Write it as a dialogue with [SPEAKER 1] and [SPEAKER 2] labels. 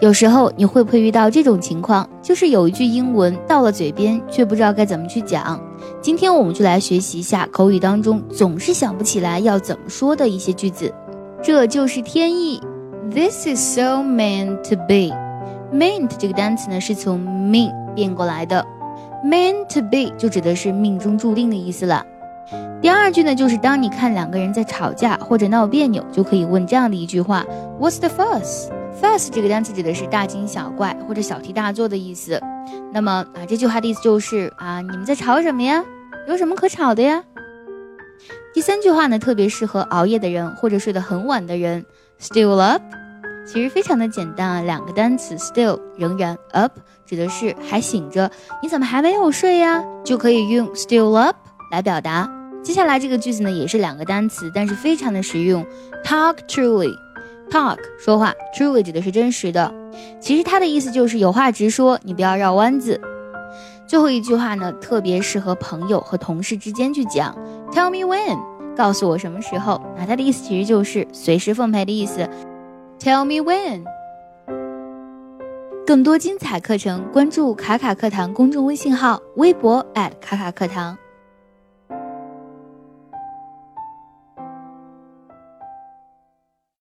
[SPEAKER 1] 有时候你会不会遇到这种情况？就是有一句英文到了嘴边，却不知道该怎么去讲。今天我们就来学习一下口语当中总是想不起来要怎么说的一些句子。这就是天意。This is so meant to be. Meant 这个单词呢是从 mean 变过来的。Meant to be 就指的是命中注定的意思了。第二句呢，就是当你看两个人在吵架或者闹别扭，就可以问这样的一句话：What's the fuss？Fuss 这个单词指的是大惊小怪或者小题大做的意思。那么啊，这句话的意思就是啊，你们在吵什么呀？有什么可吵的呀？第三句话呢，特别适合熬夜的人或者睡得很晚的人。Still up？其实非常的简单啊，两个单词，still 仍然，up 指的是还醒着，你怎么还没有睡呀？就可以用 still up 来表达。接下来这个句子呢，也是两个单词，但是非常的实用。Talk truly，talk 说话，truly 指的是真实的。其实它的意思就是有话直说，你不要绕弯子。最后一句话呢，特别适合朋友和同事之间去讲。Tell me when，告诉我什么时候。那它的意思其实就是随时奉陪的意思。Tell me when。更多精彩课程，关注卡卡课堂公众微信号，微博 at 卡卡课堂。